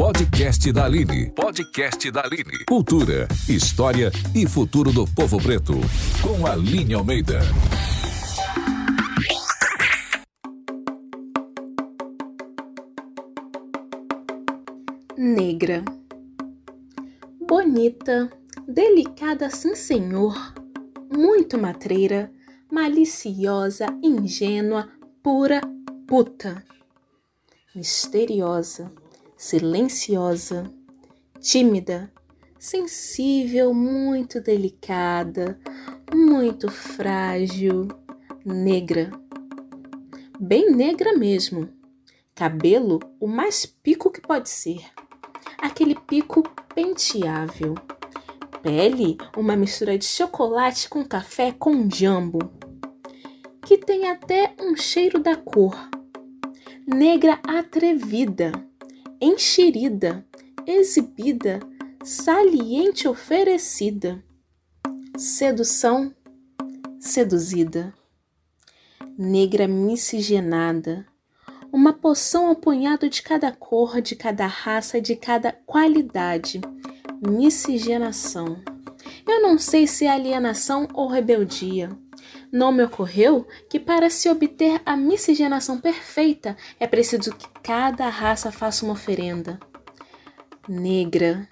Podcast da Aline. Podcast da Aline. Cultura, história e futuro do povo preto. Com Aline Almeida. Negra. Bonita, delicada sim senhor, muito matreira, maliciosa, ingênua, pura puta. Misteriosa, silenciosa, tímida, sensível, muito delicada, muito frágil, negra. Bem negra mesmo. Cabelo o mais pico que pode ser. Aquele pico penteável. Pele, uma mistura de chocolate com café com jambo, que tem até um cheiro da cor. Negra atrevida, enxerida, exibida, saliente oferecida. Sedução, seduzida. Negra miscigenada, uma poção apunhado de cada cor, de cada raça, de cada qualidade. Miscigenação. Eu não sei se é alienação ou rebeldia. Não me ocorreu que para se obter a miscigenação perfeita é preciso que cada raça faça uma oferenda. Negra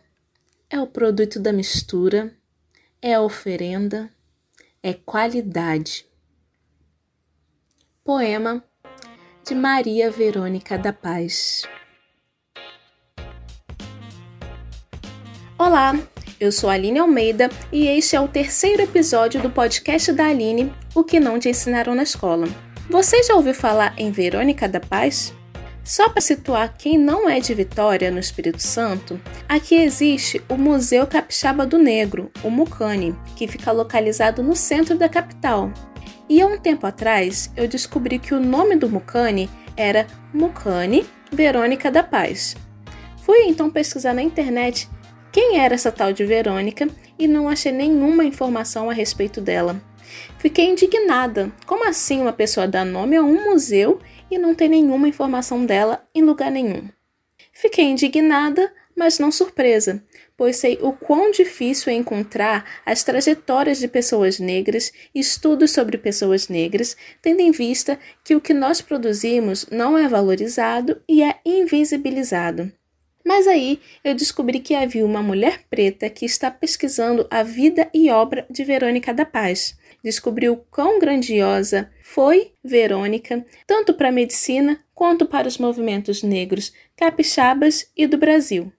é o produto da mistura, é a oferenda, é qualidade. Poema de Maria Verônica da Paz. Olá, eu sou a Aline Almeida e este é o terceiro episódio do podcast da Aline, O que não te ensinaram na escola. Você já ouviu falar em Verônica da Paz? Só para situar quem não é de Vitória, no Espírito Santo, aqui existe o Museu Capixaba do Negro, o Mucane, que fica localizado no centro da capital, e há um tempo atrás eu descobri que o nome do Mucane era Mucane Verônica da Paz. Fui então pesquisar na internet quem era essa tal de Verônica e não achei nenhuma informação a respeito dela. Fiquei indignada. Como assim uma pessoa dá nome a um museu e não tem nenhuma informação dela em lugar nenhum? Fiquei indignada, mas não surpresa, pois sei o quão difícil é encontrar as trajetórias de pessoas negras, estudos sobre pessoas negras, tendo em vista que o que nós produzimos não é valorizado e é invisibilizado. Mas aí eu descobri que havia uma mulher preta que está pesquisando a vida e obra de Verônica da Paz. Descobriu quão grandiosa foi Verônica, tanto para a medicina quanto para os movimentos negros, capixabas e do Brasil.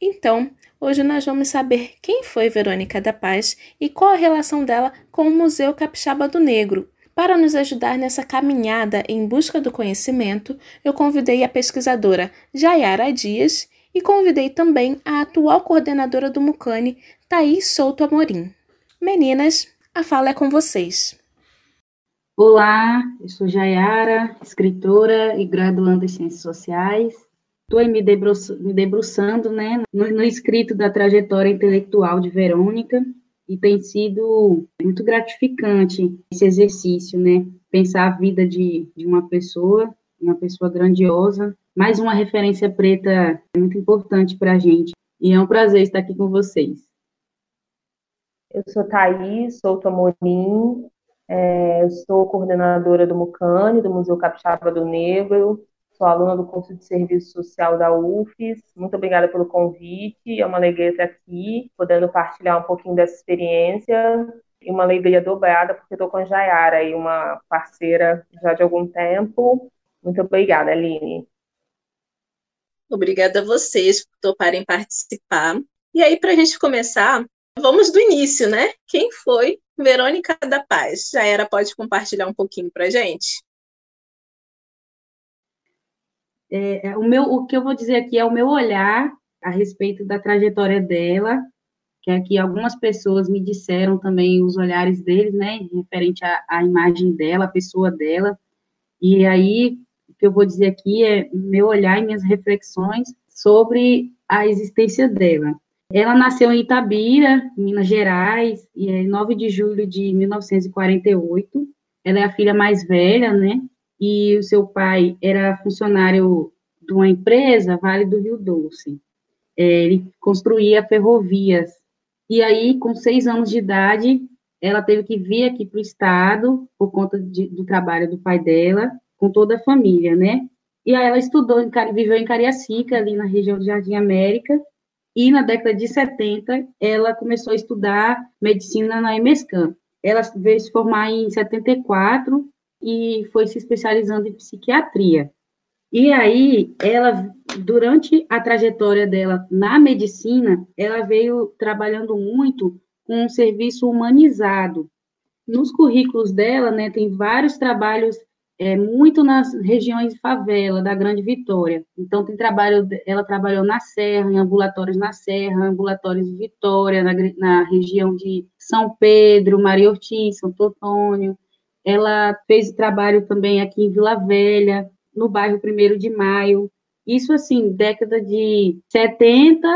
Então, Hoje nós vamos saber quem foi Verônica da Paz e qual a relação dela com o Museu Capixaba do Negro. Para nos ajudar nessa caminhada em busca do conhecimento, eu convidei a pesquisadora Jayara Dias e convidei também a atual coordenadora do Mucane, Thaís Souto Amorim. Meninas, a fala é com vocês. Olá, eu sou Jayara, escritora e graduanda em Ciências Sociais estou me, debruçando né, no, no escrito da trajetória intelectual de Verônica, e tem sido muito gratificante esse exercício, né? Pensar a vida de, de uma pessoa, uma pessoa grandiosa, mais uma referência preta é muito importante para a gente. E é um prazer estar aqui com vocês. Eu sou Thaís Souto Amorim, é, eu sou coordenadora do MUCANE, do Museu Capixaba do Negro, Sou aluna do curso de Serviço Social da UFES. Muito obrigada pelo convite. É uma alegria estar aqui, podendo partilhar um pouquinho dessa experiência. E uma alegria dobrada, porque estou com a Jayara, aí, uma parceira já de algum tempo. Muito obrigada, Aline. Obrigada a vocês por toparem participar. E aí, para a gente começar, vamos do início, né? Quem foi Verônica da Paz? Jayara pode compartilhar um pouquinho para a gente? é, é, o, meu, o que eu vou dizer aqui é o meu olhar a respeito da trajetória dela, que aqui algumas pessoas me disseram também os olhares deles, né, referente à, à imagem dela, a pessoa dela, e aí que eu vou dizer aqui é meu olhar e minhas reflexões sobre a existência dela. Ela nasceu em Itabira, Minas Gerais, e é 9 de julho de 1948. Ela é a filha mais velha, né, e o seu pai era funcionário de uma empresa, Vale do Rio Doce. é, ele construía ferrovias. E aí, com seis anos de idade, ela teve que vir aqui para o estado por conta de, do trabalho do pai dela, com toda a família, né? E aí ela estudou, viveu em Cariacica, ali na região do Jardim América, e na década de 70 ela começou a estudar medicina na EMESCAN. Ela veio se formar em 74 e foi se especializando em psiquiatria. E aí, ela, durante a trajetória dela na medicina, ela veio trabalhando muito com um serviço humanizado. Nos currículos dela, né, tem vários trabalhos é, muito nas regiões de favela da Grande Vitória. Então, tem trabalho, ela trabalhou na Serra, em ambulatórios na Serra, ambulatórios de Vitória, na, na região de São Pedro, Maria Ortiz, Santo Antônio. Ela fez trabalho também aqui em Vila Velha, no bairro 1 de Maio. Isso, assim, década de 70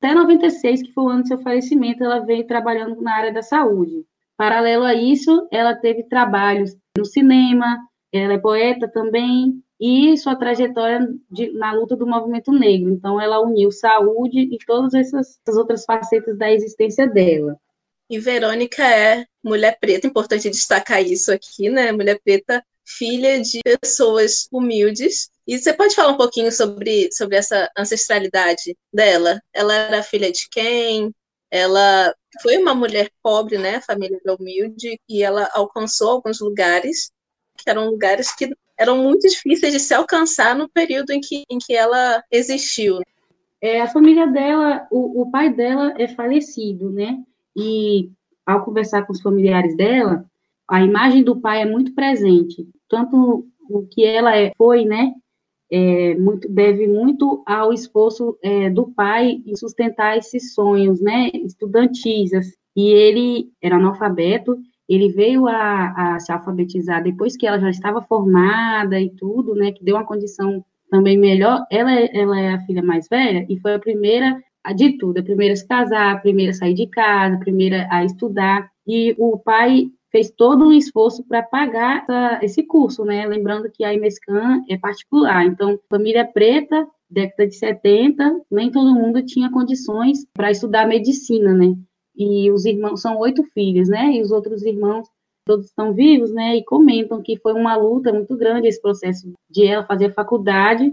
até 96, que foi o ano do seu falecimento, ela veio trabalhando na área da saúde. Paralelo a isso, ela teve trabalhos no cinema, ela é poeta também, e sua trajetória de, na luta do movimento negro. Então, ela uniu saúde e todas essas, essas outras facetas da existência dela. E Verônica é mulher preta, importante destacar isso aqui, né? Mulher preta filha de pessoas humildes. E você pode falar um pouquinho sobre, sobre essa ancestralidade dela? Ela era filha de quem? Ela foi uma mulher pobre, né? Família humilde, e ela alcançou alguns lugares que eram lugares que eram muito difíceis de se alcançar no período em que, em que ela existiu. É, a família dela, o, o pai dela é falecido, né? E ao conversar com os familiares dela, a imagem do pai é muito presente, tanto o que ela é, foi, né, é, muito, deve muito ao esforço é, do pai em sustentar esses sonhos, né, estudantis, assim. e ele era analfabeto, ele veio a, a, se alfabetizar depois que ela já estava formada e tudo, né, que deu uma condição também melhor, ela, é, ela é a filha mais velha e foi a primeira de tudo, a primeira a se casar, a primeira a sair de casa, a primeira a estudar, e o pai fez todo um esforço para pagar essa, esse curso, né? Lembrando que a IMESCAN é particular, então, família preta, década de 70, nem todo mundo tinha condições para estudar medicina, né? E os irmãos, são oito filhos, né? E os outros irmãos todos estão vivos, né? E comentam que foi uma luta muito grande esse processo de ela fazer faculdade,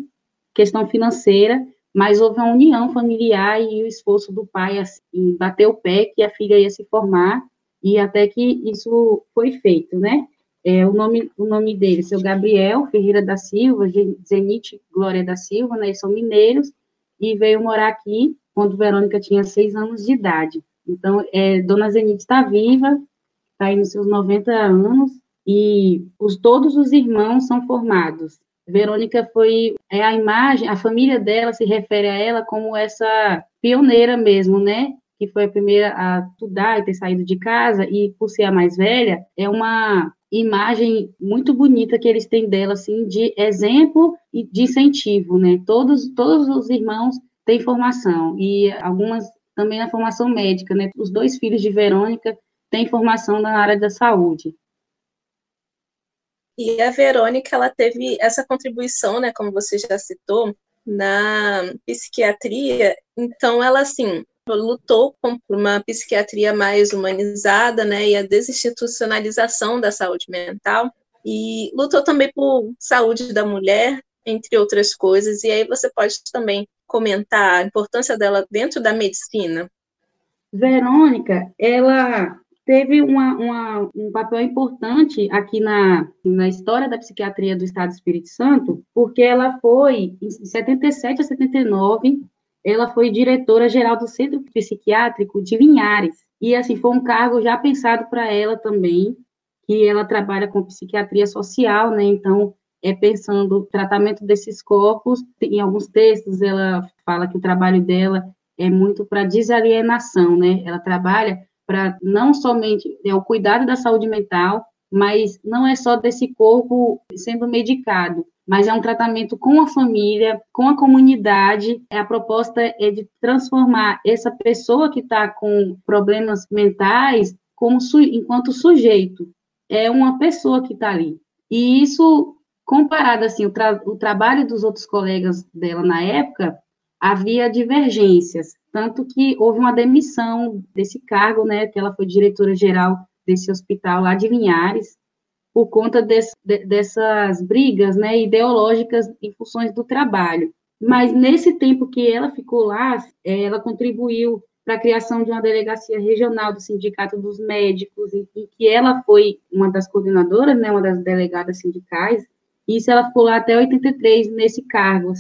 questão financeira, mas houve uma união familiar e o esforço do pai assim, bater o pé que a filha ia se formar e até que isso foi feito, né? É, o, nome, o nome dele, seu Gabriel Ferreira da Silva, Zenite Glória da Silva, né? Eles são mineiros e veio morar aqui quando Verônica tinha seis anos de idade. Então, é, Dona Zenite está viva, está aí nos seus 90 anos, e os, todos os irmãos são formados. Verônica foi é a imagem, a família dela se refere a ela como essa pioneira mesmo, né? que foi a primeira a estudar e ter saído de casa, e por ser a mais velha, é uma imagem muito bonita que eles têm dela, assim, de exemplo e de incentivo, né? Todos, todos os irmãos têm formação, e algumas também na formação médica, né? Os dois filhos de Verônica têm formação na área da saúde. E a Verônica, ela teve essa contribuição, né, como você já citou, na psiquiatria. Então, ela, assim, lutou por uma psiquiatria mais humanizada, né, e a desinstitucionalização da saúde mental, e lutou também por saúde da mulher, entre outras coisas, e aí você pode também comentar a importância dela dentro da medicina. Verônica, ela teve uma, uma, um papel importante aqui na, na história da psiquiatria do Estado do Espírito Santo, porque ela foi, em 77 a 79, ela foi diretora-geral do Centro Psiquiátrico de Linhares. E, assim, foi um cargo já pensado para ela também, que ela trabalha com psiquiatria social, né? Então, é pensando o tratamento desses corpos. Em alguns textos, ela fala que o trabalho dela é muito para desalienação, né? Ela trabalha para não somente é, o cuidado da saúde mental, mas não é só desse corpo sendo medicado, mas é um tratamento com a família, com a comunidade. A proposta é de transformar essa pessoa que está com problemas mentais como enquanto sujeito. É uma pessoa que está ali. E isso, comparado assim, o, tra o trabalho dos outros colegas dela na época, havia divergências, tanto que houve uma demissão desse cargo, né, que ela foi diretora-geral desse hospital lá de Linhares, por conta de, dessas brigas, né, ideológicas em funções do trabalho. Mas nesse tempo que ela ficou lá, é, ela contribuiu para a criação de uma delegacia regional do Sindicato dos Médicos, em, em que ela foi uma das coordenadoras, né, uma das delegadas sindicais, isso ela ficou lá até 83 nesse cargo.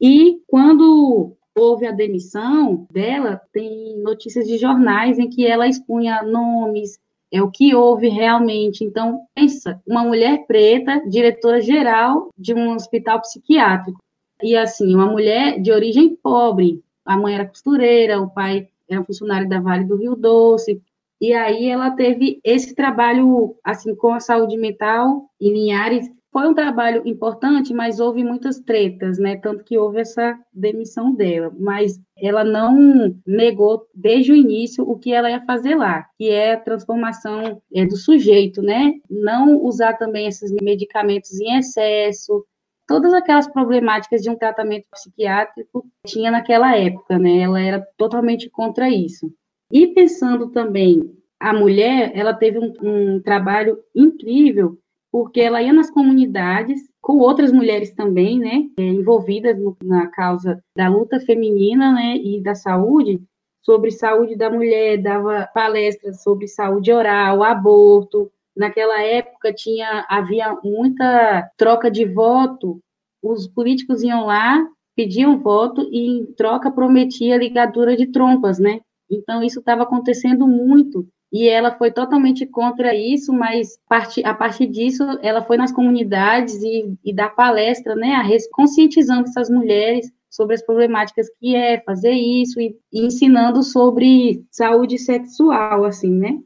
E quando houve a demissão dela, tem notícias de jornais em que ela expunha nomes, é o que houve realmente. Então, pensa, uma mulher preta, diretora geral de um hospital psiquiátrico. E assim, uma mulher de origem pobre. A mãe era costureira, o pai era funcionário da Vale do Rio Doce. E aí ela teve esse trabalho assim com a saúde mental em Linhares foi um trabalho importante, mas houve muitas tretas, né? Tanto que houve essa demissão dela. Mas ela não negou desde o início o que ela ia fazer lá, que é a transformação é, do sujeito, né? Não usar também esses medicamentos em excesso, todas aquelas problemáticas de um tratamento psiquiátrico tinha naquela época, né? Ela era totalmente contra isso. E pensando também, a mulher, ela teve um, um trabalho incrível porque ela ia nas comunidades com outras mulheres também, né, é, envolvidas no, na causa da luta feminina, né, e da saúde, sobre saúde da mulher, dava palestras sobre saúde oral, aborto. Naquela época tinha havia muita troca de voto. Os políticos iam lá, pediam voto e em troca prometia ligadura de trompas, né? Então isso estava acontecendo muito e ela foi totalmente contra isso, mas a partir disso ela foi nas comunidades e, e dá palestra, né, a conscientizando essas mulheres sobre as problemáticas que é fazer isso e, e ensinando sobre saúde sexual, assim, né?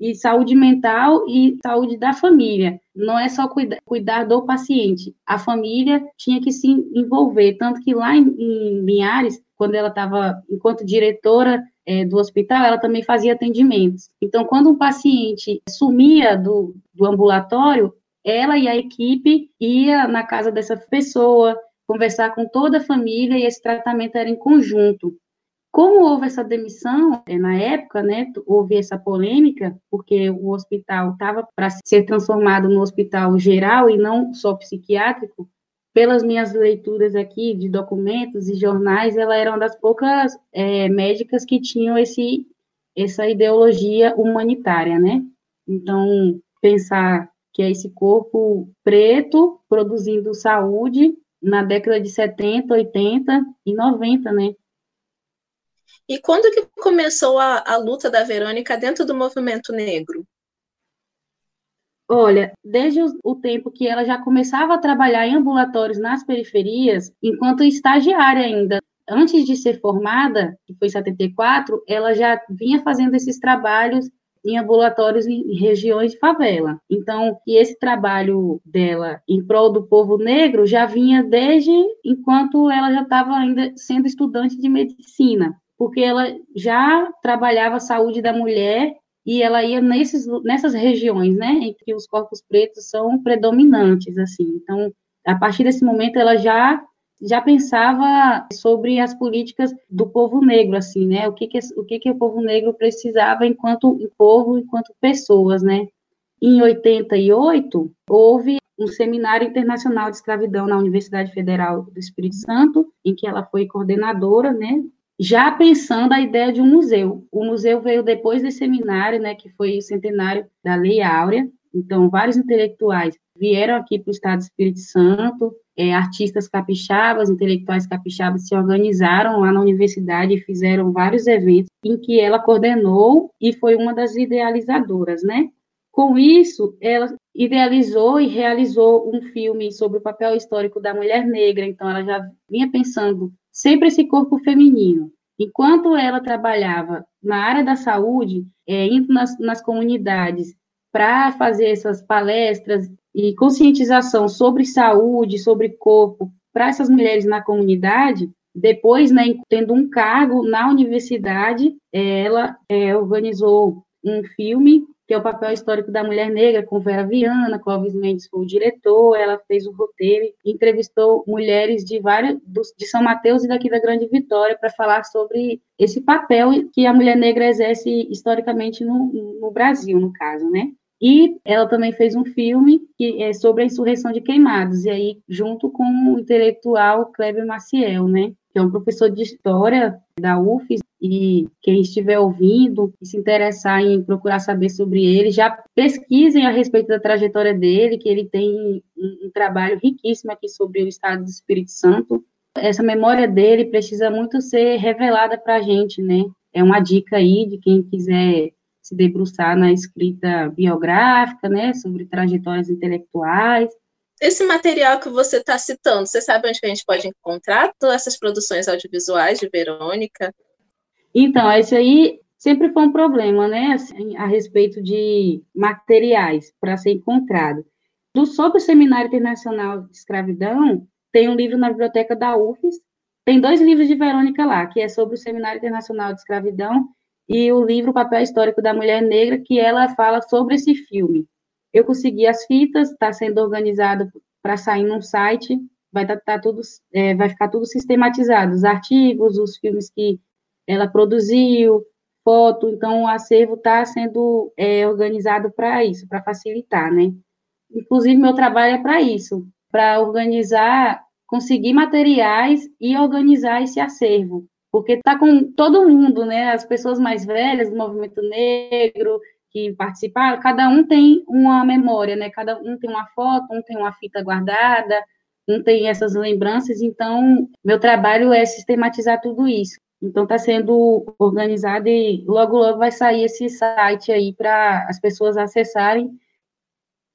E saúde mental e saúde da família. Não é só cuida, cuidar do paciente. A família tinha que se envolver. Tanto que lá em, em Linhares, quando ela estava, enquanto diretora é, do hospital, ela também fazia atendimentos. Então, quando um paciente sumia do, do ambulatório, ela e a equipe ia na casa dessa pessoa, conversar com toda a família e esse tratamento era em conjunto. Como houve essa demissão, é, na época, né, houve essa polêmica, porque o hospital estava para ser transformado no hospital geral e não só psiquiátrico, pelas minhas leituras aqui de documentos e jornais, ela era uma das poucas é, médicas que tinham esse, essa ideologia humanitária, né? Então, pensar que é esse corpo preto produzindo saúde na década de 70, 80 e 90, né? E quando que começou a, a luta da Verônica dentro do movimento negro? Olha, desde o tempo que ela já começava a trabalhar em ambulatórios nas periferias, enquanto estagiária ainda, antes de ser formada, que foi em 74, ela já vinha fazendo esses trabalhos em ambulatórios em regiões de favela. Então, e esse trabalho dela em prol do povo negro já vinha desde enquanto ela já estava ainda sendo estudante de medicina, porque ela já trabalhava a saúde da mulher e ela ia nesses, nessas regiões, né, em que os corpos pretos são predominantes, assim. Então, a partir desse momento, ela já já pensava sobre as políticas do povo negro, assim, né, o que que, o que que o povo negro precisava enquanto povo, enquanto pessoas, né. Em 88, houve um seminário internacional de escravidão na Universidade Federal do Espírito Santo, em que ela foi coordenadora, né, já pensando a ideia de um museu. O museu veio depois desse seminário, né, que foi o centenário da Lei Áurea. Então, vários intelectuais vieram aqui para o Estado do Espírito Santo, é, artistas capixabas, intelectuais capixabas se organizaram lá na universidade e fizeram vários eventos em que ela coordenou e foi uma das idealizadoras, né? Com isso, ela idealizou e realizou um filme sobre o papel histórico da mulher negra, então ela já vinha pensando sempre esse corpo feminino. Enquanto ela trabalhava na área da saúde, é, indo nas, nas comunidades para fazer essas palestras e conscientização sobre saúde, sobre corpo, para essas mulheres na comunidade, depois, né, tendo um cargo na universidade, ela é, organizou um filme que é o papel histórico da mulher negra, com Vera Viana, Clóvis Mendes foi o diretor, ela fez o roteiro, entrevistou mulheres de vários, de São Mateus e daqui da Grande Vitória para falar sobre esse papel que a mulher negra exerce historicamente no, no Brasil, no caso, né? E ela também fez um filme que é sobre a insurreição de queimados, e aí junto com o intelectual Kleber Maciel, né? Que é um professor de história da UFES, e quem estiver ouvindo e se interessar em procurar saber sobre ele, já pesquisem a respeito da trajetória dele, que ele tem um, trabalho riquíssimo aqui sobre o estado do Espírito Santo. Essa memória dele precisa muito ser revelada para a gente, né? É uma dica aí de quem quiser se debruçar na escrita biográfica, né, sobre trajetórias intelectuais. Esse material que você está citando, você sabe onde a gente pode encontrar todas essas produções audiovisuais de Verônica? Então, esse aí sempre foi um problema, né, assim, a respeito de materiais para ser encontrado. Do sobre o Seminário Internacional de Escravidão, tem um livro na biblioteca da UFES, tem dois livros de Verônica lá, que é sobre o Seminário Internacional de Escravidão e o livro Papel Histórico da Mulher Negra, que ela fala sobre esse filme. Eu consegui as fitas, está sendo organizado para sair num site, vai tá, tá tudo, é, vai ficar tudo sistematizado, os artigos, os filmes que ela produziu, foto, então o acervo está sendo é, organizado para isso, para facilitar, né? Inclusive, meu trabalho é para isso, para organizar, conseguir materiais e organizar esse acervo, porque está com todo mundo, né? As pessoas mais velhas do movimento negro que participaram, cada um tem uma memória, né? Cada um tem uma foto, um tem uma fita guardada, um tem essas lembranças. Então, meu trabalho é sistematizar tudo isso. Então, está sendo organizado e logo, logo vai sair esse site aí para as pessoas acessarem.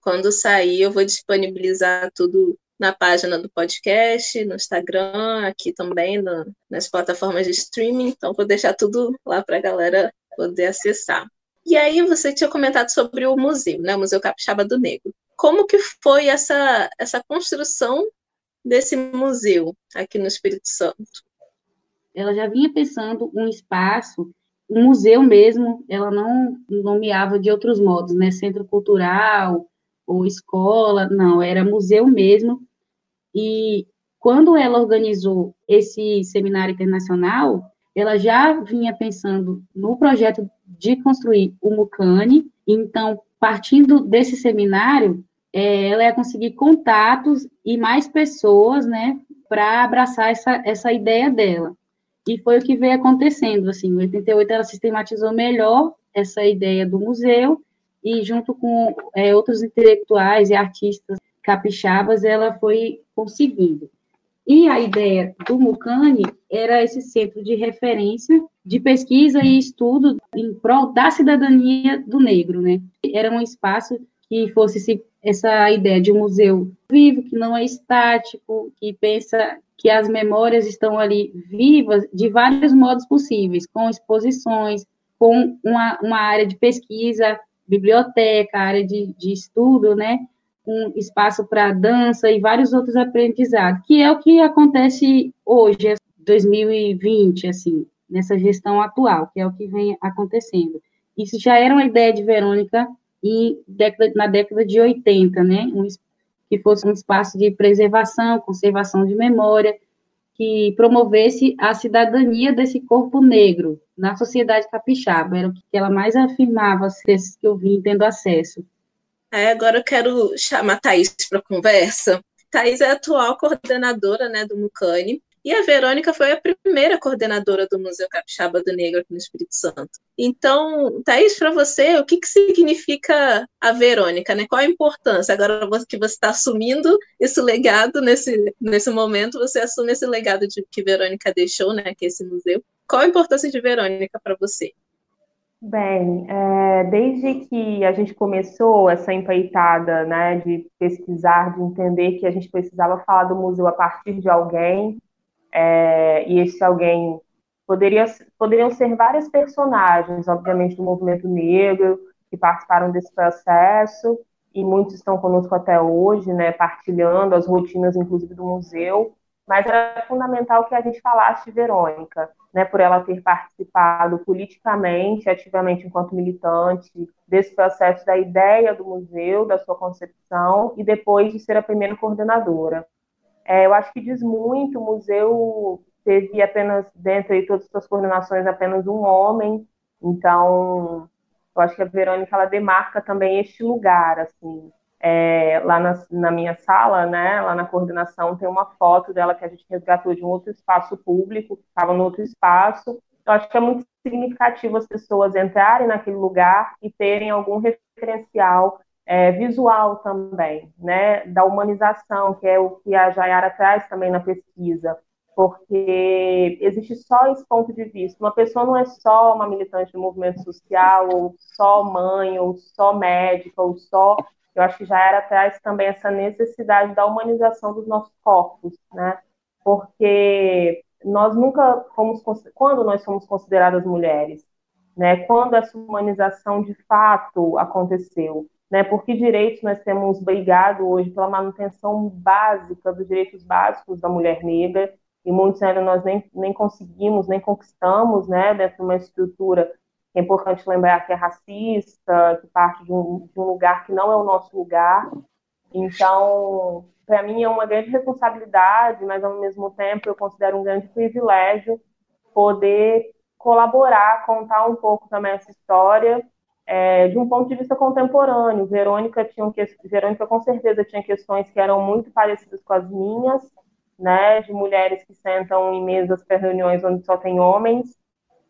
Quando sair, eu vou disponibilizar tudo na página do podcast, no Instagram, aqui também, no, nas plataformas de streaming. Então, vou deixar tudo lá para a galera poder acessar. E aí, você tinha comentado sobre o museu, né? O Museu Capixaba do Negro. Como que foi essa, essa construção desse museu aqui no Espírito Santo? Ela já vinha pensando um espaço, um museu mesmo, ela não nomeava de outros modos, né? Centro cultural ou escola, não, era museu mesmo, e quando ela organizou esse seminário internacional, ela já vinha pensando no projeto de construir o Mucane, então, partindo desse seminário, é, ela ia conseguir contatos e mais pessoas, né, para abraçar essa, essa ideia dela. E foi o que veio acontecendo, assim, em 88 ela sistematizou melhor essa ideia do museu, e junto com é, outros intelectuais e artistas capixabas, ela foi conseguindo. E a ideia do Mucane era esse centro de referência de pesquisa e estudo em prol da cidadania do negro, né? Era um espaço que fosse essa ideia de um museu vivo, que não é estático, que pensa que as memórias estão ali vivas de vários modos possíveis, com exposições, com uma, uma área de pesquisa, biblioteca, área de, de estudo, né? um espaço para dança e vários outros aprendizados, que é o que acontece hoje, 2020, assim, nessa gestão atual, que é o que vem acontecendo. Isso já era uma ideia de Verônica na década de 80, né? Que fosse um espaço de preservação, conservação de memória, que promovesse a cidadania desse corpo negro na sociedade capixaba, era o que ela mais afirmava, esses que eu vim tendo acesso. Aí agora eu quero chamar a Thaís para conversa. Thaís é a atual coordenadora né, do Mucane, e a Verônica foi a primeira coordenadora do Museu Capixaba do Negro aqui no Espírito Santo. Então, Thaís, para você, o que, que significa a Verônica? Né? Qual a importância? Agora que você está assumindo esse legado nesse, nesse momento, você assume esse legado de, que Verônica deixou, né, que é esse museu. Qual a importância de Verônica para você? Bem, é, desde que a gente começou essa empreitada, né, de pesquisar, de entender que a gente precisava falar do museu a partir de alguém, é, e esse alguém poderia, poderiam ser vários personagens, obviamente, do movimento negro, que participaram desse processo, e muitos estão conosco até hoje, né, partilhando as rotinas, inclusive, do museu. mas era fundamental que a gente falasse de Verônica, né, por ela ter participado politicamente, ativamente enquanto militante, desse processo da ideia do museu, da sua concepção, e depois de ser a primeira coordenadora. É, eu acho que diz muito, o museu teve apenas, dentro de todas as suas coordenações, apenas um homem, então eu acho que a Verônica, ela demarca também este lugar, assim, é, lá na, na, minha sala, né, lá na coordenação, tem uma foto dela que a gente resgatou de um outro espaço público, que estava no outro espaço. Eu acho que é muito significativo as pessoas entrarem naquele lugar e terem algum referencial é, visual também, né, da humanização, que é o que a Jayara traz também na pesquisa, porque existe só esse ponto de vista. Uma pessoa não é só uma militante do movimento social, ou só mãe, ou só médica, ou só eu acho que era atrás também essa necessidade da humanização dos nossos corpos, né? Porque nós nunca fomos, quando nós somos consideradas mulheres, né? Quando essa humanização de fato aconteceu, né? Por que direitos nós temos brigado hoje pela manutenção básica dos direitos básicos da mulher negra e muitos ainda nós nem, nem conseguimos, nem conquistamos, né? Dentro de uma estrutura é importante lembrar que é racista, que parte de um, de um lugar que não é o nosso lugar. Então, para mim é uma grande responsabilidade, mas ao mesmo tempo eu considero um grande privilégio poder colaborar, contar um pouco também essa história é, de um ponto de vista contemporâneo. Verônica tinha Verônica com certeza tinha questões que eram muito parecidas com as minhas, né, de mulheres que sentam em mesas para reuniões onde só tem homens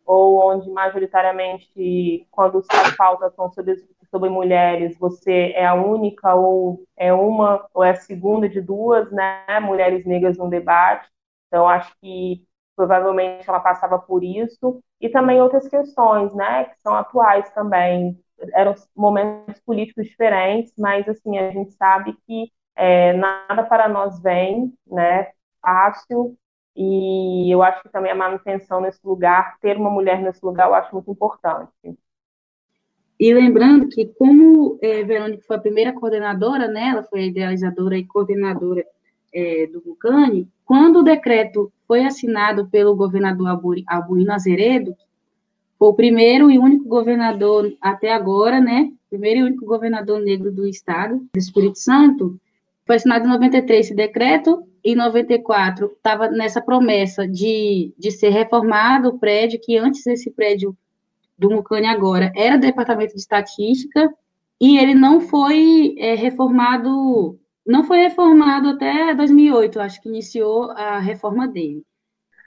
ou onde majoritariamente, quando as pautas são sobre, sobre mulheres, você é a única ou é uma ou é a segunda de duas, né, mulheres negras no debate. Então, acho que provavelmente ela passava por isso e também outras questões, né, que são atuais também. Eram momentos políticos diferentes, mas assim a gente sabe que é, nada para nós vem, né, fácil e eu acho que também a manutenção nesse lugar, ter uma mulher nesse lugar, eu acho muito importante. E lembrando que, como é, Verônica foi a primeira coordenadora, né, ela foi a idealizadora e coordenadora é, do Vulcane, quando o decreto foi assinado pelo governador Alburino Azeredo, foi o primeiro e único governador até agora, né, primeiro e único governador negro do estado, do Espírito Santo, foi assinado em 93 esse decreto, em 94 estava nessa promessa de, de ser reformado o prédio, que antes esse prédio do Mucane agora era departamento de estatística, e ele não foi é, reformado, não foi reformado até 2008, acho que iniciou a reforma dele.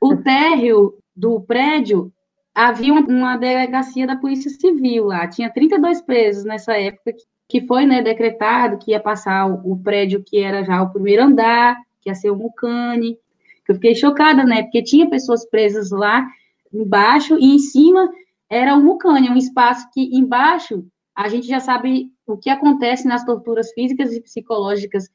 O térreo do prédio havia uma delegacia da Polícia Civil lá, tinha 32 presos nessa época que foi né, decretado que ia passar o, prédio que era já o primeiro andar, que ia ser o Mucane, que eu fiquei chocada, né, porque tinha pessoas presas lá embaixo e em cima era o Mucane, um espaço que embaixo a gente já sabe o que acontece nas torturas físicas e psicológicas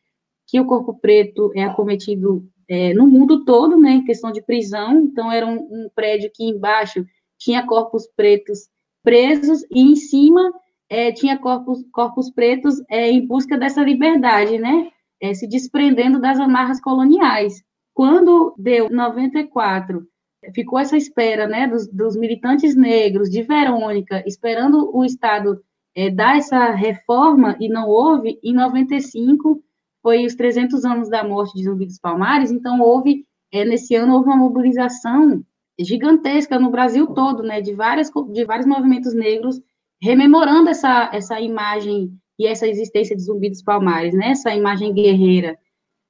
que o corpo preto é acometido é, no mundo todo, né, em questão de prisão, então era um, um prédio que embaixo tinha corpos pretos presos e em cima é, tinha corpos, corpos pretos é, em busca dessa liberdade, né? É, se desprendendo das amarras coloniais. Quando deu 94, ficou essa espera, né, dos, dos militantes negros, de Verônica, esperando o Estado é, dar essa reforma, e não houve, em 95, foi os 300 anos da morte de Zumbi dos Palmares, então houve, é, nesse ano, houve uma mobilização gigantesca no Brasil todo, né, de, várias, de vários movimentos negros rememorando essa, essa imagem e essa existência de Zumbi dos Palmares, né? Essa imagem guerreira.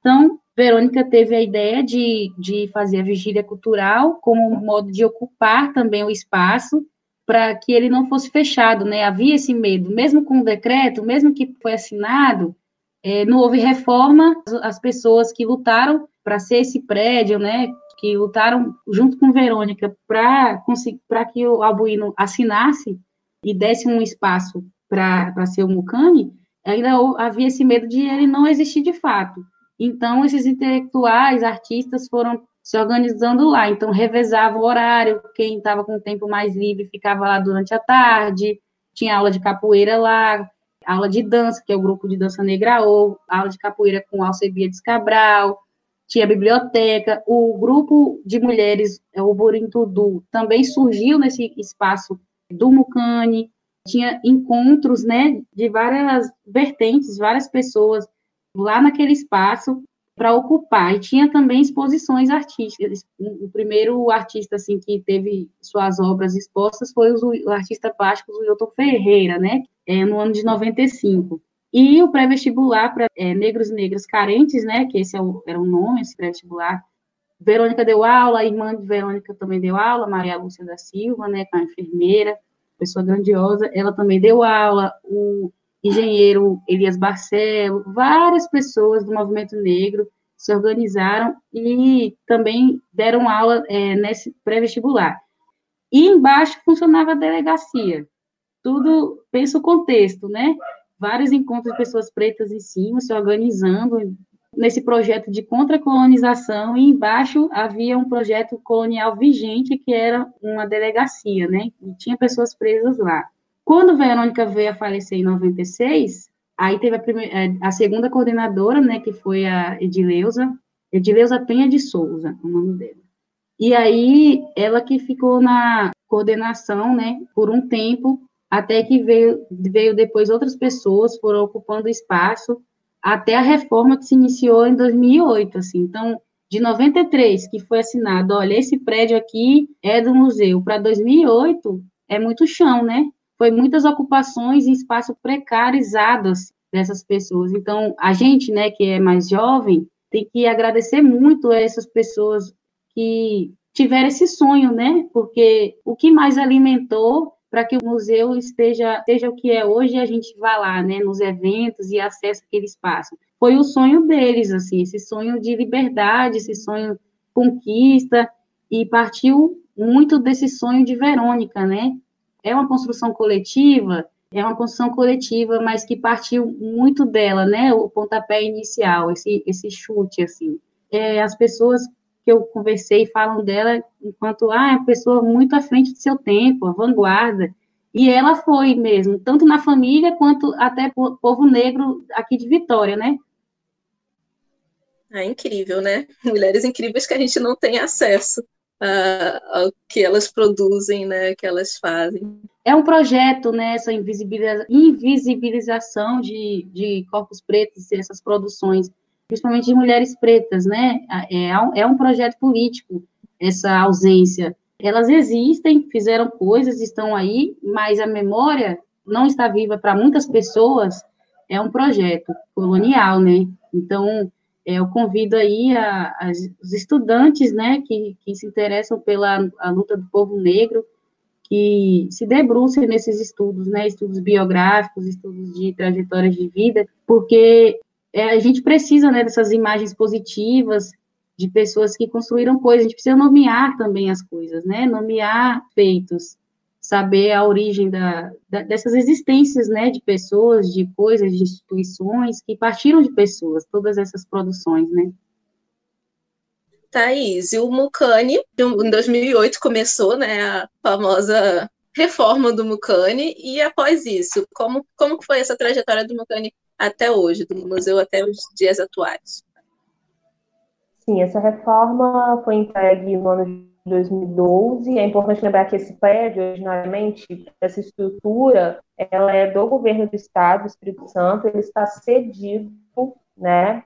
Então, Verônica teve a ideia de, de fazer a vigília cultural como um modo de ocupar também o espaço para que ele não fosse fechado, né? Havia esse medo, mesmo com o decreto, mesmo que foi assinado, é, não houve reforma. As pessoas que lutaram para ser esse prédio, né? Que lutaram junto com Verônica para que o Albuíno assinasse e desse um espaço para ser o Mucane, ainda havia esse medo de ele não existir de fato. Então, esses intelectuais, artistas foram se organizando lá. Então, revezava o horário, quem estava com o tempo mais livre ficava lá durante a tarde, tinha aula de capoeira lá, aula de dança, que é o grupo de dança negra ou aula de capoeira com Alcebiades Cabral, tinha biblioteca, o grupo de mulheres, é, o Burintudu, também surgiu nesse espaço do Mucane, tinha encontros, né, de várias vertentes, várias pessoas lá naquele espaço para ocupar. E tinha também exposições artísticas. O primeiro artista assim que teve suas obras expostas foi o, artista plástico Wilton Ferreira, né, é, no ano de 95. E o pré-vestibular para é, negros e negras carentes, né, que esse é o, era o nome, esse pré-vestibular. Verônica deu aula, a irmã de Verônica também deu aula, Maria Lúcia da Silva, né, com a enfermeira, pessoa grandiosa, ela também deu aula, o engenheiro Elias Barcelo, várias pessoas do movimento negro se organizaram e também deram aula é, nesse pré-vestibular. E embaixo funcionava a delegacia. Tudo, pensa o contexto, né? vários encontros de pessoas pretas em cima, se organizando nesse projeto de contra-colonização, e embaixo havia um projeto colonial vigente, que era uma delegacia, né? E tinha pessoas presas lá. Quando Verônica veio a falecer em 96, aí teve a, primeira, é, a segunda coordenadora, né, que foi a Edileuza, Edileuza Penha de Souza, o nome dela. E aí, ela que ficou na coordenação, né, por um tempo, até que veio, veio depois outras pessoas foram ocupando espaço, até a reforma que se iniciou em 2008, assim, então, de 93, que foi assinado, olha, esse prédio aqui é do museu, para 2008, é muito chão, né? Foi muitas ocupações em espaço precarizados dessas pessoas. Então, a gente, né, que é mais jovem, tem que agradecer muito a essas pessoas que tiveram esse sonho, né? Porque o que mais alimentou para que o museu esteja, seja o que é hoje e a gente vá lá, né, nos eventos e acesse aquele espaço. Foi o sonho deles, assim, esse sonho de liberdade, esse sonho conquista, e partiu muito desse sonho de Verônica, né? É uma construção coletiva, é uma construção coletiva, mas que partiu muito dela, né? O pontapé inicial, esse, esse chute, assim. É, as pessoas que eu conversei falam dela enquanto ah, é uma pessoa muito à frente do seu tempo, a vanguarda. E ela foi mesmo, tanto na família quanto até povo negro aqui de Vitória, né? É incrível, né? Mulheres incríveis que a gente não tem acesso ao que elas produzem, né? Que elas fazem. É um projeto, né? Essa invisibiliza invisibilização de, de corpos pretos, essas produções principalmente de mulheres pretas, né? É, é um projeto político essa ausência. Elas existem, fizeram coisas, estão aí, mas a memória não está viva para muitas pessoas. É um projeto colonial, né? Então, é, eu convido aí a, a, os estudantes, né, que, que se interessam pela luta do povo negro, que se debrucem nesses estudos, né, estudos biográficos, estudos de trajetórias de vida, porque é, a gente precisa né, dessas imagens positivas de pessoas que construíram coisas. A gente precisa nomear também as coisas, né? Nomear feitos, saber a origem da, da, dessas existências, né? De pessoas, de coisas, de instituições que partiram de pessoas. Todas essas produções, né? Thaís, e o Mucane, em 2008 começou, né, a famosa reforma do Mucane, e após isso, como, como foi essa trajetória do Mucane até hoje, do museu até os dias atuais? Sim, essa reforma foi entregue no ano de 2012. É importante lembrar que esse prédio, originalmente, essa estrutura, ela é do governo do estado, do Espírito Santo, ele está cedido, né,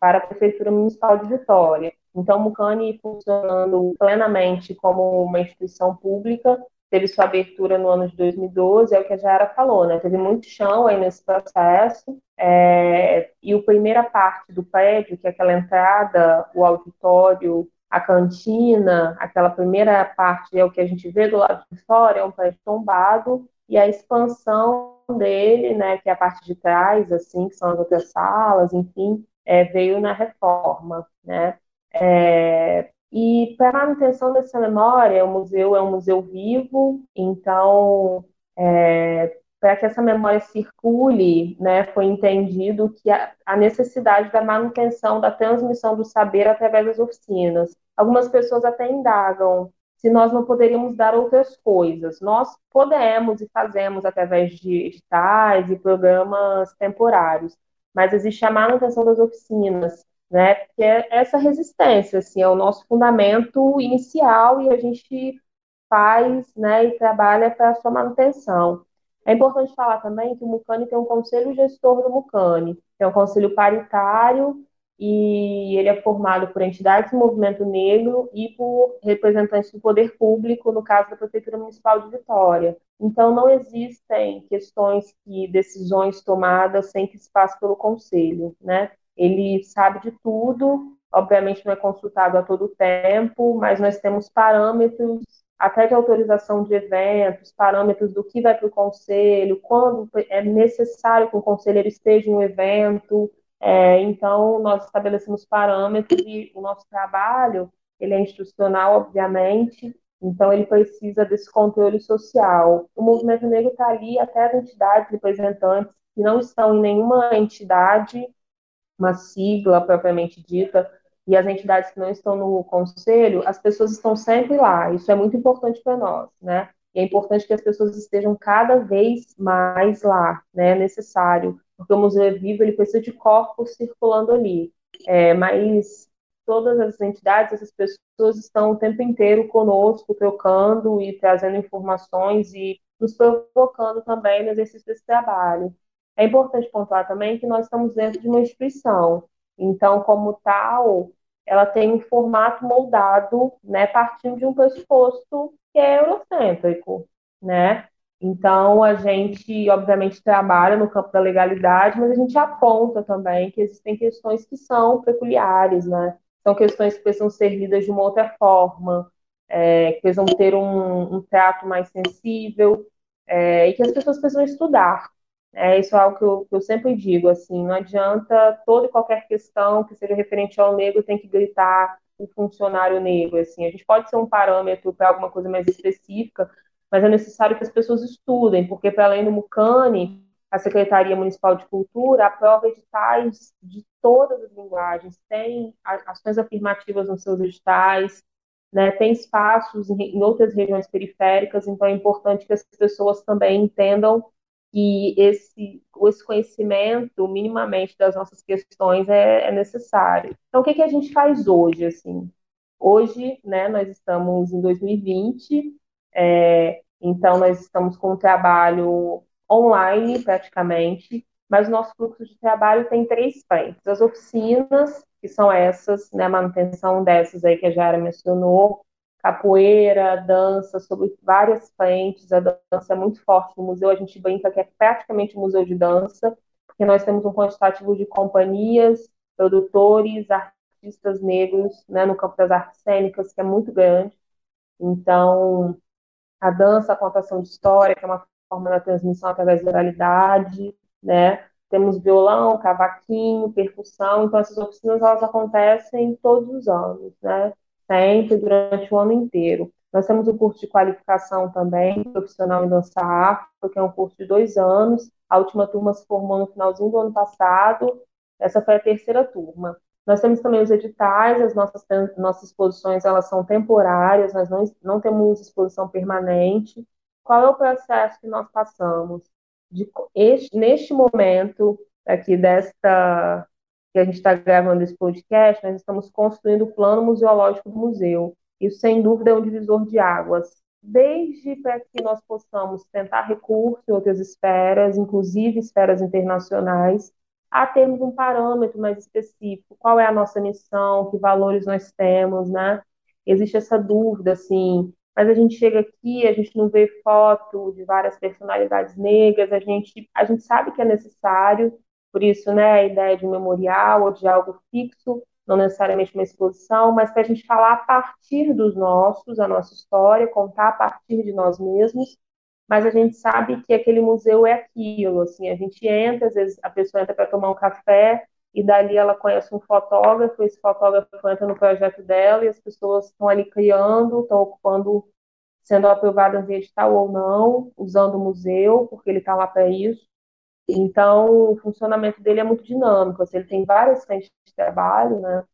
para a Prefeitura Municipal de Vitória. Então, o Mucane funcionando plenamente como uma instituição pública, teve sua abertura no ano de 2012, é o que a Jara falou, né? Teve muito chão aí nesse processo, é, e a primeira parte do prédio, que é aquela entrada, o auditório, a cantina, aquela primeira parte é o que a gente vê do lado de fora, é um prédio tombado, e a expansão dele, né, que é a parte de trás, assim, que são as outras salas, enfim, é, veio na reforma, né? É, e para a manutenção dessa memória, o museu é um museu vivo, então, é, para que essa memória circule, né, foi entendido que a, a, necessidade da manutenção, da transmissão do saber através das oficinas. Algumas pessoas até indagam se nós não poderíamos dar outras coisas. Nós podemos e fazemos através de editais e programas temporários, mas existe a manutenção das oficinas, né? Porque é essa resistência, assim, é o nosso fundamento inicial e a gente faz, né, e trabalha para a sua manutenção. É importante falar também que o Mucane tem um conselho gestor do Mucane, que é um conselho paritário e ele é formado por entidades do movimento negro e por representantes do poder público, no caso da Prefeitura Municipal de Vitória. Então, não existem questões e decisões tomadas sem que se passe pelo conselho, né? Ele sabe de tudo, obviamente não é consultado a todo tempo, mas nós temos parâmetros até de autorização de eventos, parâmetros do que vai para o conselho, quando é necessário que o conselheiro esteja em um evento, é, então, nós estabelecemos parâmetros e o nosso trabalho, ele é institucional, obviamente, então ele precisa desse controle social. O movimento negro está ali, até as entidades representantes que não estão em nenhuma entidade, uma sigla propriamente dita, e as entidades que não estão no conselho, as pessoas estão sempre lá. Isso é muito importante para nós, né? E é importante que as pessoas estejam cada vez mais lá, né? É necessário porque o museu é vivo, ele precisa de corpos circulando ali. É, mas todas as entidades, essas pessoas estão o tempo inteiro conosco, trocando e trazendo informações e nos provocando também no exercício desse trabalho. É importante pontuar também que nós estamos dentro de uma instituição, então, como tal, ela tem um formato moldado, né, partindo de um pressuposto que é eurocêntrico, né? Então, a gente, obviamente, trabalha no campo da legalidade, mas a gente aponta também que existem questões que são peculiares, né? São questões que precisam ser lidas de uma outra forma, é, que precisam ter um, um trato mais sensível, é, e que as pessoas precisam estudar. É, isso é algo que eu, que eu, sempre digo, assim, não adianta toda e qualquer questão que seja referente ao negro tem que gritar o funcionário negro, assim, a gente pode ser um parâmetro para alguma coisa mais específica, mas é necessário que as pessoas estudem, porque para além do Mucane, a Secretaria Municipal de Cultura aprova editais de todas as linguagens, tem ações afirmativas nos seus editais, né, tem espaços em outras regiões periféricas, então é importante que as pessoas também entendam que esse, esse conhecimento, minimamente, das nossas questões é, é necessário. Então, o que, que a gente faz hoje, assim? Hoje, né, nós estamos em 2020, é, então, nós estamos com um trabalho online, praticamente, mas o nosso fluxo de trabalho tem três frentes. As oficinas, que são essas, né, a manutenção dessas aí que a Jara mencionou, capoeira, dança, sobre várias frentes. A dança é muito forte no museu, a gente brinca que é praticamente um museu de dança, porque nós temos um quantitativo de companhias, produtores, artistas negros, né, no campo das artes cênicas, que é muito grande. Então, a dança, a contação de história, que é uma forma da transmissão através da oralidade, né? Temos violão, cavaquinho, percussão, então essas oficinas elas acontecem todos os anos, né? Sempre, durante o ano inteiro. Nós temos o curso de qualificação também, profissional em dança afro, que é um curso de dois anos. A última turma se formou no finalzinho do ano passado, essa foi a terceira turma. Nós temos também os editais, as nossas, nossas exposições elas são temporárias, nós não, não temos exposição permanente. Qual é o processo que nós passamos? De, este, neste momento, aqui desta que a gente está gravando esse podcast, nós estamos construindo o plano museológico do museu. Isso, sem dúvida, é um divisor de águas. Desde para que nós possamos tentar recursos em outras esferas, inclusive esferas internacionais, a termos um parâmetro mais específico, qual é a nossa missão, que valores nós temos, né? Existe essa dúvida, assim, mas a gente chega aqui, a gente não vê foto de várias personalidades negras, a gente, a gente sabe que é necessário, por isso, né, a ideia de memorial ou de algo fixo, não necessariamente uma exposição, mas para a gente falar a partir dos nossos, a nossa história, contar a partir de nós mesmos, mas a gente sabe que aquele museu é aquilo, assim, a gente entra, às vezes a pessoa entra para tomar um café e dali ela conhece um fotógrafo, esse fotógrafo entra no projeto dela e as pessoas estão ali criando, estão ocupando, sendo aprovadas em edital ou não, usando o museu, porque ele está lá para isso. Então, o funcionamento dele é muito dinâmico, assim, ele tem várias frentes de trabalho, né?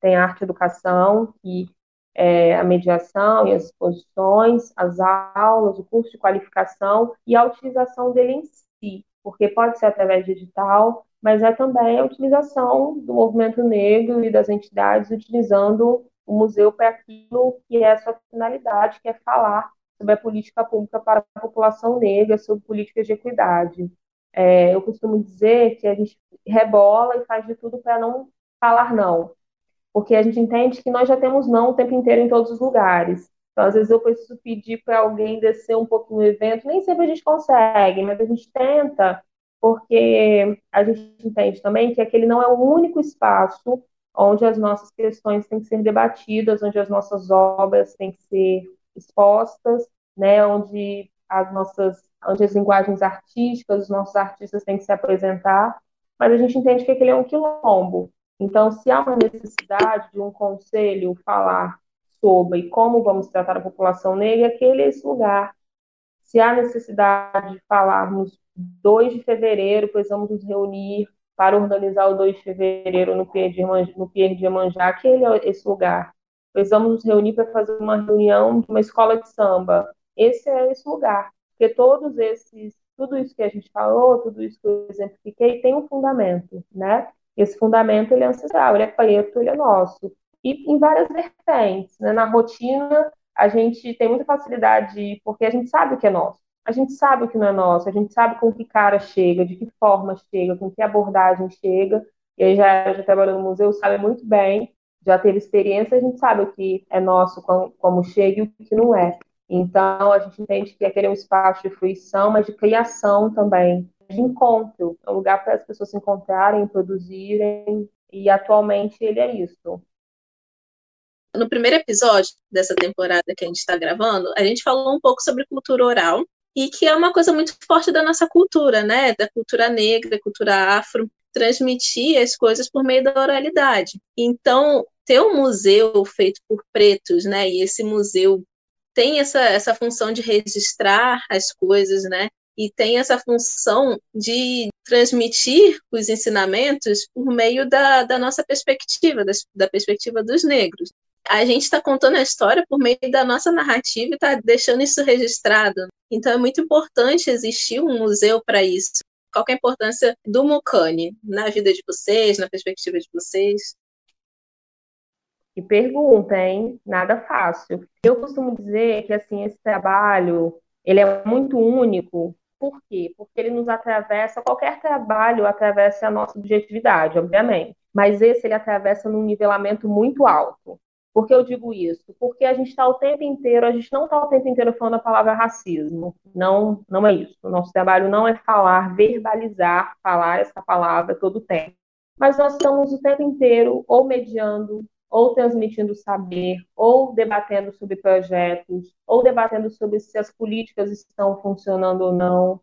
Tem arte e educação, que é, a mediação e as exposições, as aulas, o curso de qualificação e a utilização dele em si. porque pode ser através digital, mas é também a utilização do movimento negro e das entidades utilizando o museu para aquilo que é a sua finalidade, que é falar sobre a política pública para a população negra, sobre políticas de equidade. É, eu costumo dizer que a gente rebola e faz de tudo para não falar não, porque a gente entende que nós já temos não o tempo inteiro em todos os lugares. Então, às vezes, eu preciso pedir para alguém descer um pouquinho no evento, nem sempre a gente consegue, mas a gente tenta, porque a gente entende também que aquele não é o único espaço onde as nossas questões têm que ser debatidas, onde as nossas obras têm que ser expostas, né, onde as nossas, onde as linguagens artísticas, os nossos artistas têm que se apresentar, mas a gente entende que aquele é um quilombo. Então, se há uma necessidade de um conselho falar sobre como vamos tratar a população negra, aquele é esse lugar. Se há necessidade de falarmos 2 de fevereiro, precisamos nos reunir para organizar o 2 de fevereiro no Pier de, no Pier de Iemanjá, aquele é esse lugar. Precisamos nos reunir para fazer uma reunião de uma escola de samba. Esse é esse lugar. Porque todos esses, tudo isso que a gente falou, tudo isso que eu exemplifiquei, tem um fundamento, né? Esse fundamento ele é ancestral, ele é preto, ele é nosso e em várias vertentes. Né? Na rotina, a gente tem muita facilidade, porque a gente sabe o que é nosso. A gente sabe o que não é nosso, a gente sabe com que cara chega, de que forma chega, com que abordagem chega. E aí já, já trabalhou no museu, sabe muito bem, já teve experiência, a gente sabe o que é nosso, como, como chega e o que não é. Então, a gente entende que aquele é um espaço de fruição, mas de criação também, de encontro, é um lugar para as pessoas se encontrarem, produzirem, e atualmente ele é isso. No primeiro episódio dessa temporada que a gente está gravando, a gente falou um pouco sobre cultura oral, e que é uma coisa muito forte da nossa cultura, né? Da cultura negra, da cultura afro, transmitir as coisas por meio da oralidade. Então, ter um museu feito por pretos, né? E esse museu tem essa, essa função de registrar as coisas, né? E tem essa função de transmitir os ensinamentos por meio da, da nossa perspectiva, da, da perspectiva dos negros a gente está contando a história por meio da nossa narrativa e está deixando isso registrado. Então é muito importante existir um museu para isso. Qual é a importância do Mucane na vida de vocês, na perspectiva de vocês? Que pergunta, hein? Nada fácil. Eu costumo dizer que assim esse trabalho ele é muito único. Por quê? Porque ele nos atravessa, qualquer trabalho atravessa a nossa objetividade, obviamente. Mas esse ele atravessa num nivelamento muito alto. Por que eu digo isso? Porque a gente está o tempo inteiro, a gente não está o tempo inteiro falando a palavra racismo. Não, não é isso. O nosso trabalho não é falar, verbalizar, falar essa palavra todo o tempo. Mas nós estamos o tempo inteiro ou mediando, ou transmitindo saber, ou debatendo sobre projetos, ou debatendo sobre se as políticas estão funcionando ou não,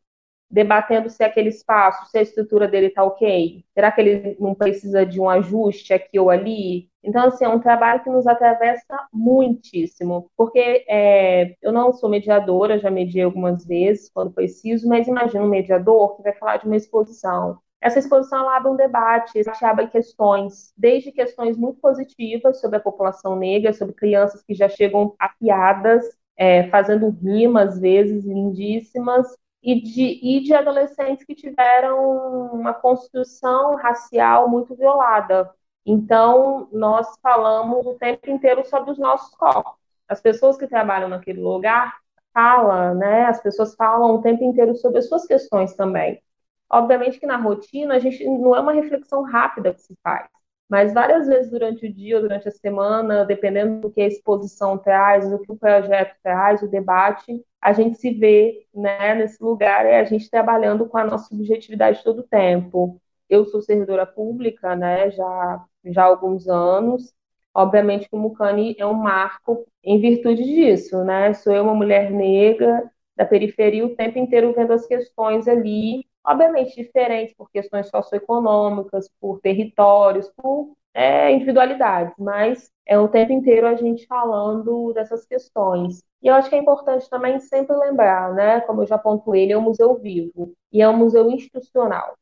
debatendo se aquele espaço, se a estrutura dele está ok, será que ele não precisa de um ajuste aqui ou ali? Então, assim, é um trabalho que nos atravessa muitíssimo, porque é, eu não sou mediadora, já mediei algumas vezes quando preciso, mas imagina um mediador que vai falar de uma exposição. Essa exposição abre um debate, abre questões, desde questões muito positivas sobre a população negra, sobre crianças que já chegam afiadas, é, fazendo rimas, às vezes, lindíssimas, e de, e de adolescentes que tiveram uma construção racial muito violada. Então, nós falamos o tempo inteiro sobre os nossos corpos. As pessoas que trabalham naquele lugar falam, né? As pessoas falam o tempo inteiro sobre as suas questões também. Obviamente que na rotina a gente não é uma reflexão rápida que se faz. Mas várias vezes durante o dia durante a semana, dependendo do que a exposição traz, do que o projeto traz, o debate, a gente se vê né, nesse lugar e a gente trabalhando com a nossa subjetividade todo o tempo. Eu sou servidora pública, né, já, já há alguns anos. Obviamente que o Mucane é um marco em virtude disso, né? Sou eu uma mulher negra da periferia o tempo inteiro vendo as questões ali obviamente diferentes por questões socioeconômicas, por territórios, por é, individualidades, mas é o tempo inteiro a gente falando dessas questões. E eu acho que é importante também sempre lembrar, né, como eu já pontuei, ele é um museu vivo e é um museu institucional.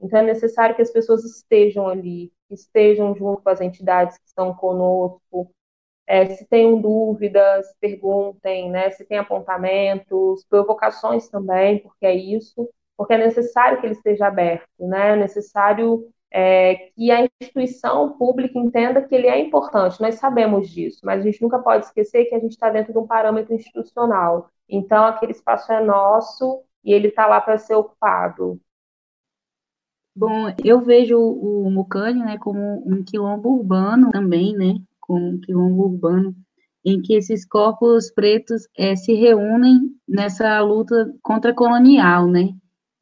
Então é necessário que as pessoas estejam ali, estejam junto com as entidades que estão conosco. É, se tenham dúvidas, perguntem, né? Se tem apontamentos, provocações também, porque é isso porque é necessário que ele esteja aberto, né? É necessário é, que a instituição pública entenda que ele é importante. Nós sabemos disso, mas a gente nunca pode esquecer que a gente está dentro de um parâmetro institucional. Então, aquele espaço é nosso e ele está lá para ser ocupado. Bom, eu vejo o Mucane, né, como um quilombo urbano também, né, como um quilombo urbano, em que esses corpos pretos é, se reúnem nessa luta contra colonial, né,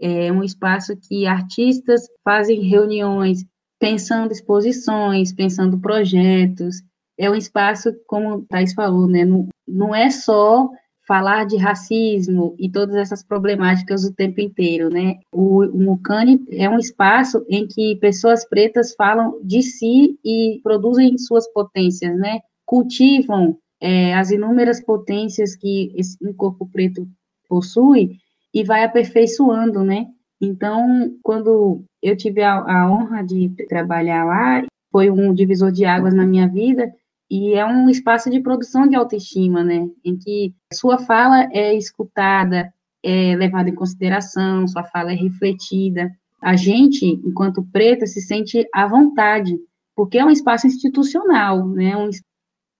é um espaço que artistas fazem reuniões pensando exposições, pensando projetos. É um espaço, como o Thais falou, né? Não, não é só falar de racismo e todas essas problemáticas o tempo inteiro, né? O, o Mucane é um espaço em que pessoas pretas falam de si e produzem suas potências, né? Cultivam é, as inúmeras potências que esse, um corpo preto possui e vai aperfeiçoando, né? Então, quando eu tive a, a honra de trabalhar lá, foi um divisor de águas na minha vida e é um espaço de produção de autoestima, né? Em que sua fala é escutada, é levada em consideração, sua fala é refletida. A gente, enquanto preta, se sente à vontade, porque é um espaço institucional, né? Um,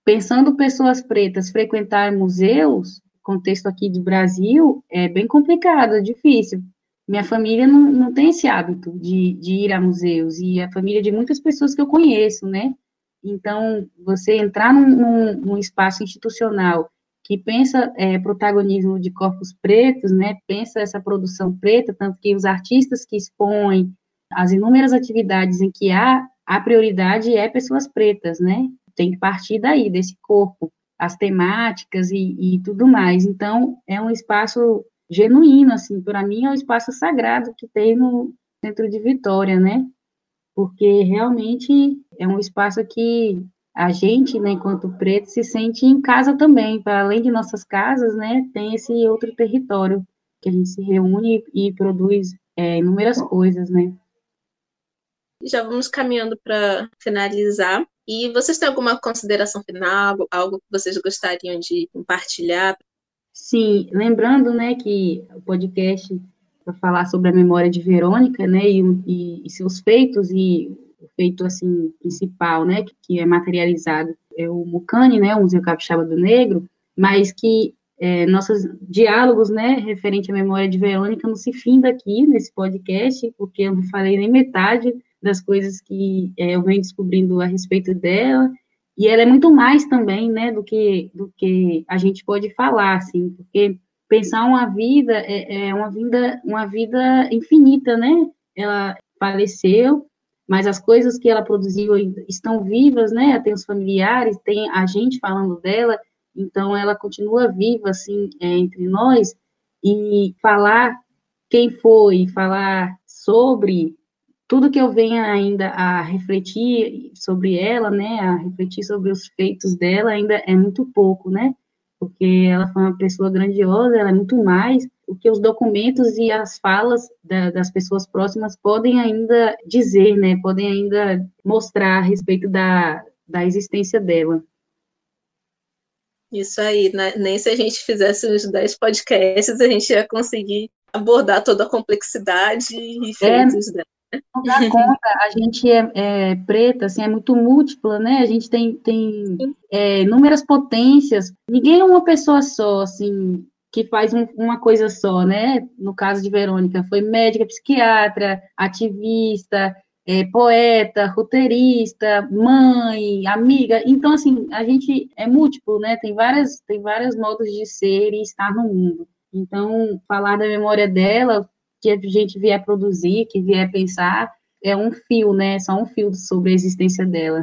pensando pessoas pretas frequentar museus, contexto aqui do Brasil, é bem complicado, é difícil. Minha família não, não tem esse hábito de, de ir a museus, e a família de muitas pessoas que eu conheço, né? Então, você entrar num, num, num espaço institucional que pensa é, protagonismo de corpos pretos, né, pensa essa produção preta, tanto que os artistas que expõem as inúmeras atividades em que há, a prioridade é pessoas pretas, né, tem que partir daí, desse corpo as temáticas e, e tudo mais. Então, é um espaço genuíno, assim, para mim é um espaço sagrado que tem no centro de Vitória, né? Porque realmente é um espaço que a gente, né, enquanto preto, se sente em casa também, para além de nossas casas, né, tem esse outro território que a gente se reúne e produz é, inúmeras coisas, né? Já vamos caminhando para finalizar. E vocês têm alguma consideração final, algo que vocês gostariam de compartilhar? Sim, lembrando, né, que o podcast para falar sobre a memória de Verônica, né, e, e, e, seus feitos e o feito assim principal, né, que, que é materializado é o Mucane, né, o Museu Capixaba do Negro, mas que é, nossos diálogos, né, referente à memória de Verônica não se finda aqui nesse podcast, porque eu não falei nem metade das coisas que é, eu venho descobrindo a respeito dela, e ela é muito mais também, né, do que, do que a gente pode falar, assim, porque pensar uma vida é, é uma vida, uma vida infinita, né, ela faleceu, mas as coisas que ela produziu estão vivas, né, tem os familiares, tem a gente falando dela, então ela continua viva, assim, é, entre nós, e falar quem foi, falar sobre tudo que eu venha ainda a refletir sobre ela, né, a refletir sobre os feitos dela, ainda é muito pouco, né, porque ela foi uma pessoa grandiosa, ela é muito mais o que os documentos e as falas da, das pessoas próximas podem ainda dizer, né, podem ainda mostrar a respeito da, da existência dela. Isso aí, né? nem se a gente fizesse uns 10 podcasts, a gente ia conseguir abordar toda a complexidade e é, feitos é, dela. Não dá conta, a gente é, é, preta, assim, é muito múltipla, né? A gente tem, tem é, inúmeras potências. Ninguém é uma pessoa só, assim, que faz um, uma coisa só, né? No caso de Verônica, foi médica, psiquiatra, ativista, é, poeta, roteirista, mãe, amiga. Então, assim, a gente é múltiplo, né? Tem várias, tem vários modos de ser e estar no mundo. Então, falar da memória dela que a gente vier produzir, que vier pensar, é um fio, né? Só um fio sobre a existência dela.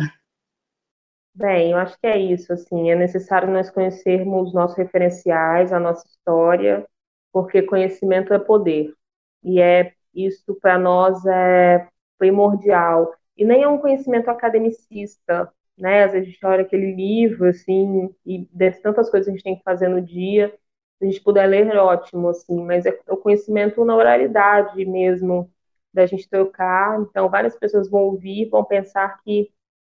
Bem, eu acho que é isso, assim, é necessário nós conhecermos os nossos referenciais, a nossa história, porque conhecimento é poder. E é isso para nós é primordial. E nem é um conhecimento academicista, né? Às vezes a gente olha aquele livro, assim, e das tantas coisas que a gente tem que fazer no dia, a gente puder ler, é ótimo, assim, mas é o conhecimento na oralidade mesmo, da gente trocar. Então, várias pessoas vão ouvir, vão pensar que,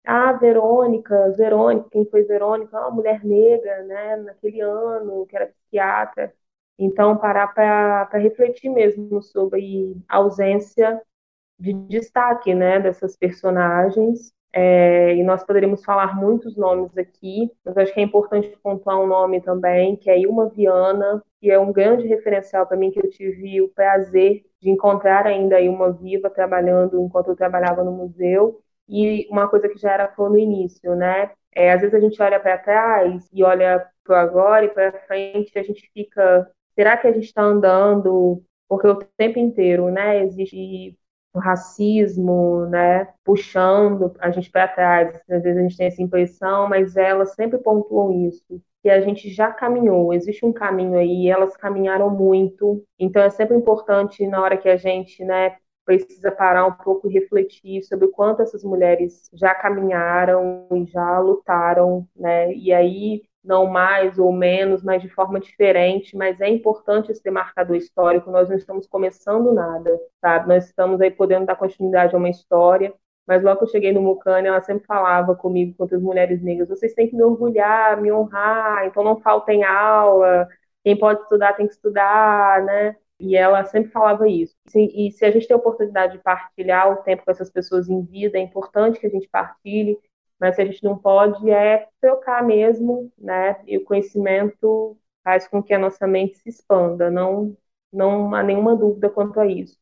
ah, Verônica, Verônica, quem foi Verônica? Ah, uma mulher negra, né, naquele ano, que era psiquiatra. Então, parar para refletir mesmo sobre a ausência de destaque né, dessas personagens. É, e nós poderíamos falar muitos nomes aqui, mas acho que é importante pontuar um nome também, que é Ilma Viana, que é um grande referencial para mim, que eu tive o prazer de encontrar ainda a Ilma viva, trabalhando enquanto eu trabalhava no museu. E uma coisa que já era falou no início, né? É, às vezes a gente olha para trás e olha para agora e para frente, a gente fica, será que a gente está andando? Porque o tempo inteiro, né, existe o racismo, né, puxando a gente para trás. Às vezes a gente tem essa impressão, mas elas sempre pontuam isso, que a gente já caminhou, existe um caminho aí, elas caminharam muito. Então é sempre importante na hora que a gente, né, precisa parar um pouco e refletir sobre o quanto essas mulheres já caminharam e já lutaram, né? E aí não mais ou menos, mas de forma diferente, mas é importante esse demarcador histórico, nós não estamos começando nada, sabe? Nós estamos aí podendo dar continuidade a uma história, mas logo que eu cheguei no Mucane, ela sempre falava comigo, com as mulheres negras, vocês têm que me orgulhar, me honrar, então não faltem aula, quem pode estudar tem que estudar, né? E ela sempre falava isso. E se a gente tem a oportunidade de partilhar o tempo com essas pessoas em vida, é importante que a gente partilhe, mas a gente não pode é trocar mesmo, né? E o conhecimento faz com que a nossa mente se expanda, não, não há nenhuma dúvida quanto a isso.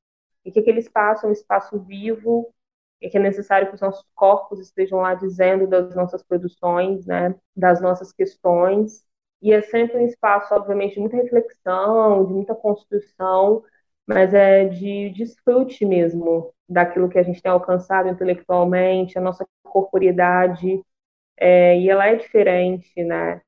E que aquele espaço é um espaço vivo, e que é necessário que os nossos corpos estejam lá dizendo das nossas produções, né? Das nossas questões, e é sempre um espaço, obviamente, de muita reflexão, de muita construção, mas é de desfrute mesmo daquilo que a gente tem alcançado intelectualmente, a nossa corporidade, é, e ela é diferente, né?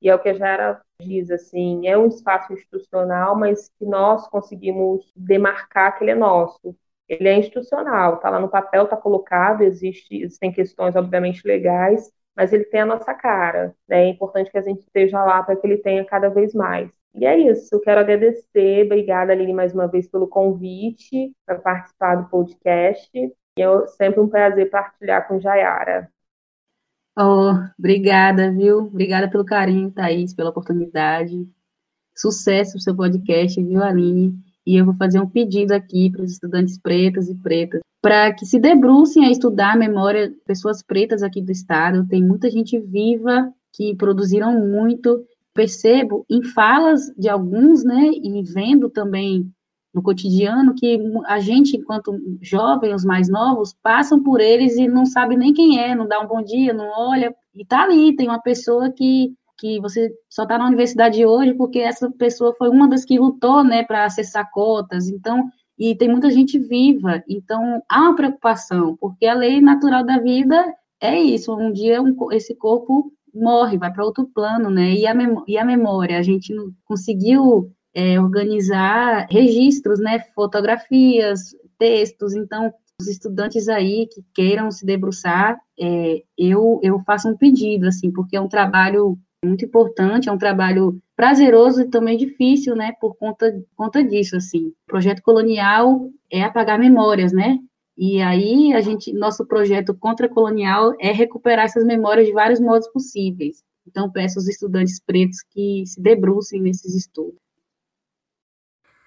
E é o que a Jara diz, assim, é um espaço institucional, mas que nós conseguimos demarcar que ele é nosso. Ele é institucional, está lá no papel, está colocado, existe, existem questões, obviamente, legais, mas ele tem a nossa cara. Né? É importante que a gente esteja lá para que ele tenha cada vez mais. E é isso, eu quero agradecer, obrigada Aline mais uma vez pelo convite para participar do podcast. E é sempre um prazer partilhar com Jayara. Oh, obrigada, viu? Obrigada pelo carinho, Thaís, pela oportunidade. Sucesso no seu podcast, viu, Aline? E eu vou fazer um pedido aqui para os estudantes pretas e pretas para que se debrucem a estudar a memória de pessoas pretas aqui do estado. Tem muita gente viva que produziram muito. Percebo em falas de alguns, né, e vendo também no cotidiano que a gente, enquanto jovem, os mais novos, passam por eles e não sabe nem quem é, não dá um bom dia, não olha, e tá ali, tem uma pessoa que que você só está na universidade hoje porque essa pessoa foi uma das que lutou, né, para acessar cotas. Então, e tem muita gente viva, então há uma preocupação, porque a lei natural da vida é isso, um dia um, esse corpo morre, vai para outro plano, né, e a, e a memória, a gente conseguiu é, organizar registros, né, fotografias, textos, então os estudantes aí que queiram se debruçar, é, eu, eu faço um pedido, assim, porque é um trabalho muito importante, é um trabalho prazeroso e também difícil, né, por conta, conta disso, assim. O projeto colonial é apagar memórias, né, e aí a gente, nosso projeto contra-colonial é recuperar essas memórias de vários modos possíveis. Então peço aos estudantes pretos que se debrucem nesses estudos.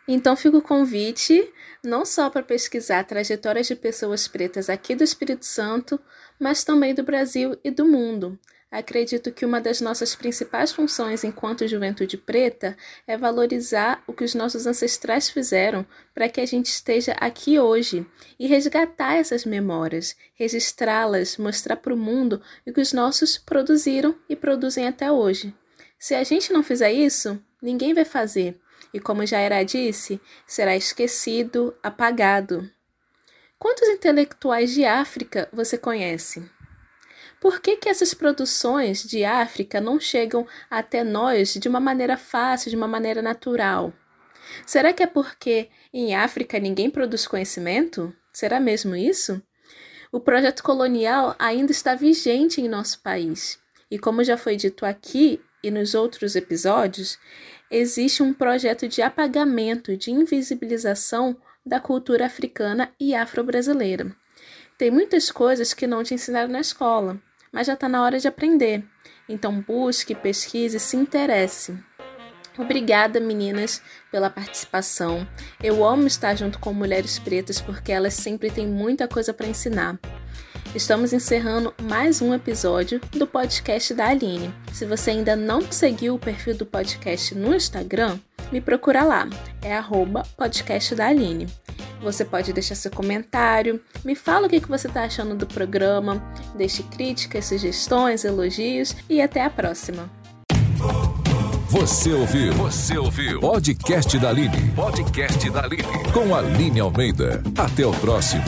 Então fica o convite não só para pesquisar trajetórias de pessoas pretas aqui do Espírito Santo, mas também do Brasil e do mundo. Acredito que uma das nossas principais funções enquanto juventude preta é valorizar o que os nossos ancestrais fizeram para que a gente esteja aqui hoje e resgatar essas memórias, registrá-las, mostrar para o mundo o que os nossos produziram e produzem até hoje. Se a gente não fizer isso, ninguém vai fazer, e como Jaira disse, será esquecido, apagado. Quantos intelectuais de África você conhece? Por que, que essas produções de África não chegam até nós de uma maneira fácil, de uma maneira natural? Será que é porque em África ninguém produz conhecimento? Será mesmo isso? O projeto colonial ainda está vigente em nosso país. E como já foi dito aqui e nos outros episódios, existe um projeto de apagamento, de invisibilização da cultura africana e afro-brasileira. Tem muitas coisas que não te ensinaram na escola mas já está na hora de aprender. Então busque, pesquise, se interesse. Obrigada, meninas, pela participação. Eu amo estar junto com mulheres pretas porque elas sempre têm muita coisa para ensinar. Estamos encerrando mais um episódio do podcast da Aline. Se você ainda não seguiu o perfil do podcast no Instagram, me procura lá, é arroba podcast da Aline. Você pode deixar seu comentário, me fala o que você está achando do programa, deixe críticas, sugestões, elogios e até a próxima. Você ouviu? Você ouviu? Podcast da Aline. Podcast da Aline. Com a Aline Almeida. Até o próximo.